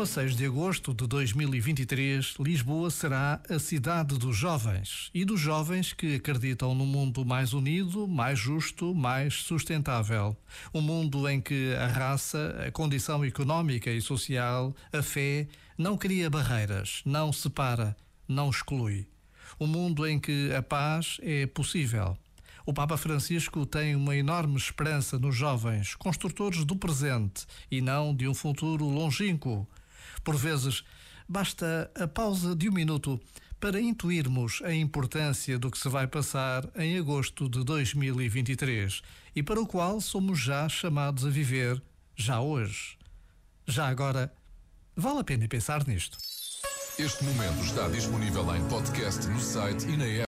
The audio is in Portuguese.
1 a 6 de agosto de 2023, Lisboa será a cidade dos jovens e dos jovens que acreditam num mundo mais unido, mais justo, mais sustentável. Um mundo em que a raça, a condição económica e social, a fé, não cria barreiras, não separa, não exclui. Um mundo em que a paz é possível o Papa Francisco tem uma enorme esperança nos jovens, construtores do presente e não de um futuro longínquo. Por vezes, basta a pausa de um minuto para intuirmos a importância do que se vai passar em agosto de 2023 e para o qual somos já chamados a viver já hoje. Já agora, vale a pena pensar nisto. Este momento está disponível em podcast no site e na app.